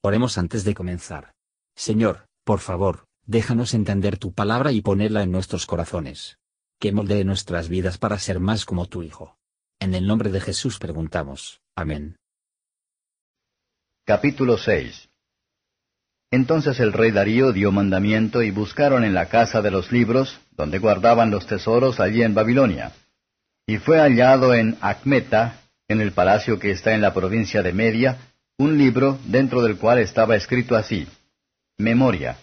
Oremos antes de comenzar. Señor, por favor, déjanos entender tu palabra y ponerla en nuestros corazones. Que moldee nuestras vidas para ser más como tu Hijo. En el nombre de Jesús preguntamos. Amén. Capítulo 6 Entonces el rey Darío dio mandamiento y buscaron en la casa de los libros, donde guardaban los tesoros allí en Babilonia. Y fue hallado en Acmeta, en el palacio que está en la provincia de Media, un libro dentro del cual estaba escrito así, Memoria.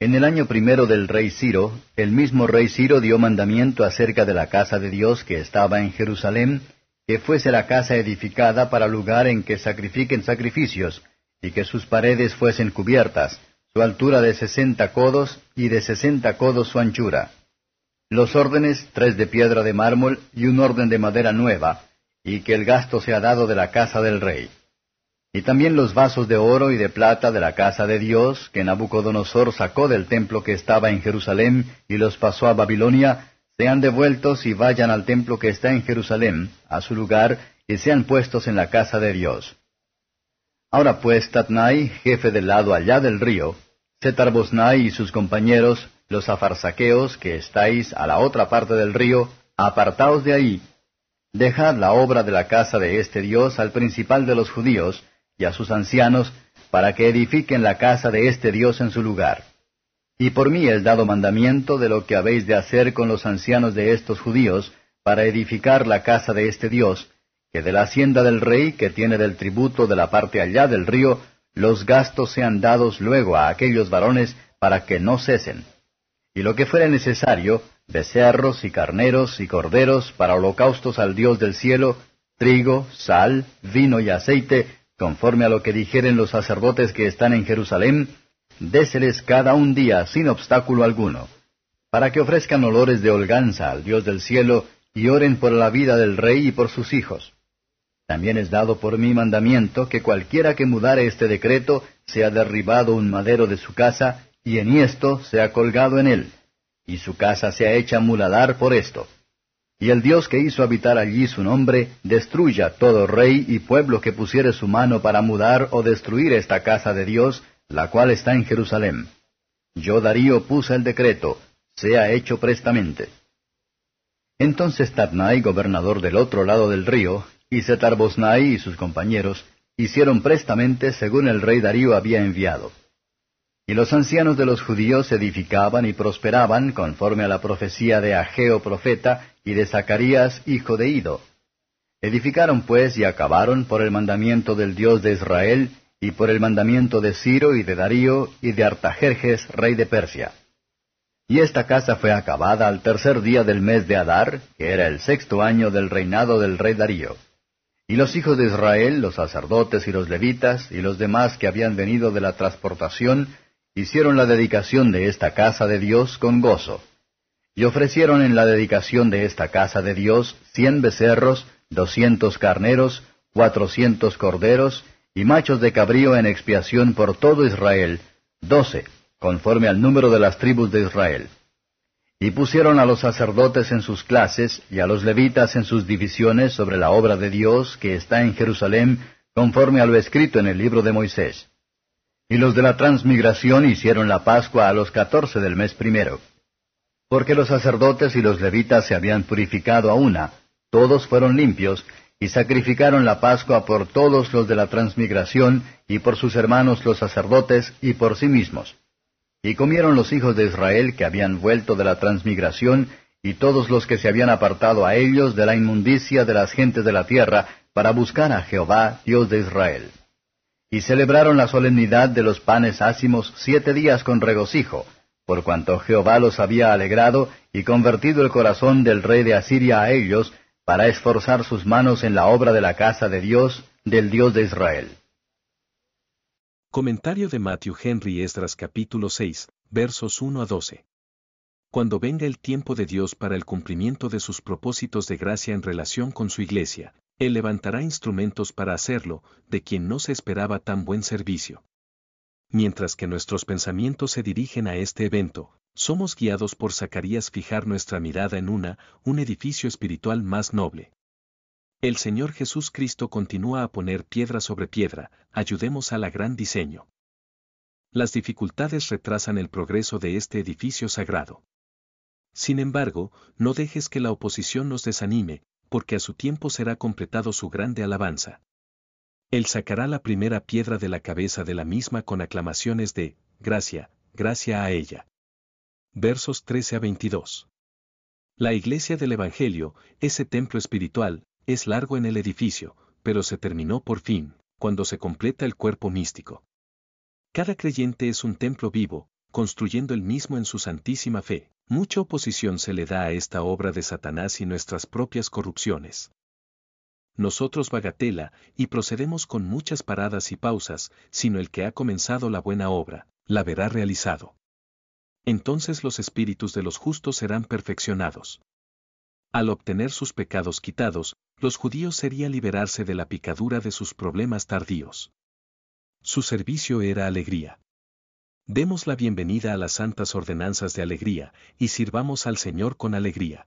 En el año primero del rey Ciro, el mismo rey Ciro dio mandamiento acerca de la casa de Dios que estaba en Jerusalén, que fuese la casa edificada para lugar en que sacrifiquen sacrificios, y que sus paredes fuesen cubiertas, su altura de sesenta codos y de sesenta codos su anchura. Los órdenes, tres de piedra de mármol y un orden de madera nueva, y que el gasto sea dado de la casa del rey. Y también los vasos de oro y de plata de la casa de Dios, que Nabucodonosor sacó del templo que estaba en Jerusalén y los pasó a Babilonia, sean devueltos y vayan al templo que está en Jerusalén, a su lugar, y sean puestos en la casa de Dios. Ahora pues, Tatnai, jefe del lado allá del río, Setarbosnai y sus compañeros, los afarsaqueos que estáis a la otra parte del río, apartaos de ahí. Dejad la obra de la casa de este Dios al principal de los judíos, y a sus ancianos, para que edifiquen la casa de este Dios en su lugar. Y por mí es dado mandamiento de lo que habéis de hacer con los ancianos de estos judíos, para edificar la casa de este Dios, que de la hacienda del rey, que tiene del tributo de la parte allá del río, los gastos sean dados luego a aquellos varones para que no cesen. Y lo que fuere necesario, becerros y carneros y corderos para holocaustos al Dios del cielo, trigo, sal, vino y aceite, conforme a lo que dijeren los sacerdotes que están en Jerusalén, déseles cada un día sin obstáculo alguno, para que ofrezcan olores de holganza al Dios del cielo y oren por la vida del rey y por sus hijos. También es dado por mi mandamiento que cualquiera que mudare este decreto sea derribado un madero de su casa y en esto sea colgado en él, y su casa sea hecha muladar por esto y el Dios que hizo habitar allí su nombre, destruya todo rey y pueblo que pusiere su mano para mudar o destruir esta casa de Dios, la cual está en Jerusalén. Yo Darío puse el decreto, sea hecho prestamente. Entonces Tatnai, gobernador del otro lado del río, y Setarbosnai y sus compañeros, hicieron prestamente según el rey Darío había enviado. Y los ancianos de los judíos edificaban y prosperaban conforme a la profecía de Ageo profeta y de Zacarías hijo de Ido. Edificaron pues y acabaron por el mandamiento del Dios de Israel y por el mandamiento de Ciro y de Darío y de Artajerjes rey de Persia. Y esta casa fue acabada al tercer día del mes de Adar, que era el sexto año del reinado del rey Darío. Y los hijos de Israel, los sacerdotes y los levitas, y los demás que habían venido de la transportación, hicieron la dedicación de esta casa de Dios con gozo. Y ofrecieron en la dedicación de esta casa de Dios cien becerros, doscientos carneros, cuatrocientos corderos, y machos de cabrío en expiación por todo Israel, doce, conforme al número de las tribus de Israel. Y pusieron a los sacerdotes en sus clases, y a los levitas en sus divisiones sobre la obra de Dios que está en Jerusalén, conforme a lo escrito en el libro de Moisés. Y los de la transmigración hicieron la Pascua a los catorce del mes primero. Porque los sacerdotes y los levitas se habían purificado a una, todos fueron limpios, y sacrificaron la Pascua por todos los de la transmigración, y por sus hermanos los sacerdotes, y por sí mismos. Y comieron los hijos de Israel que habían vuelto de la transmigración, y todos los que se habían apartado a ellos de la inmundicia de las gentes de la tierra, para buscar a Jehová, Dios de Israel y celebraron la solemnidad de los panes ácimos siete días con regocijo, por cuanto Jehová los había alegrado y convertido el corazón del rey de Asiria a ellos, para esforzar sus manos en la obra de la casa de Dios, del Dios de Israel. Comentario de Matthew Henry Esdras capítulo 6, versos 1 a 12. Cuando venga el tiempo de Dios para el cumplimiento de sus propósitos de gracia en relación con su iglesia, él levantará instrumentos para hacerlo, de quien no se esperaba tan buen servicio. Mientras que nuestros pensamientos se dirigen a este evento, somos guiados por Zacarías fijar nuestra mirada en una, un edificio espiritual más noble. El Señor Jesús Cristo continúa a poner piedra sobre piedra, ayudemos a la gran diseño. Las dificultades retrasan el progreso de este edificio sagrado. Sin embargo, no dejes que la oposición nos desanime, porque a su tiempo será completado su grande alabanza. Él sacará la primera piedra de la cabeza de la misma con aclamaciones de, gracia, gracia a ella. Versos 13 a 22. La iglesia del Evangelio, ese templo espiritual, es largo en el edificio, pero se terminó por fin, cuando se completa el cuerpo místico. Cada creyente es un templo vivo, construyendo el mismo en su santísima fe. Mucha oposición se le da a esta obra de Satanás y nuestras propias corrupciones. Nosotros bagatela, y procedemos con muchas paradas y pausas, sino el que ha comenzado la buena obra, la verá realizado. Entonces los espíritus de los justos serán perfeccionados. Al obtener sus pecados quitados, los judíos sería liberarse de la picadura de sus problemas tardíos. Su servicio era alegría. Demos la bienvenida a las santas ordenanzas de alegría, y sirvamos al Señor con alegría.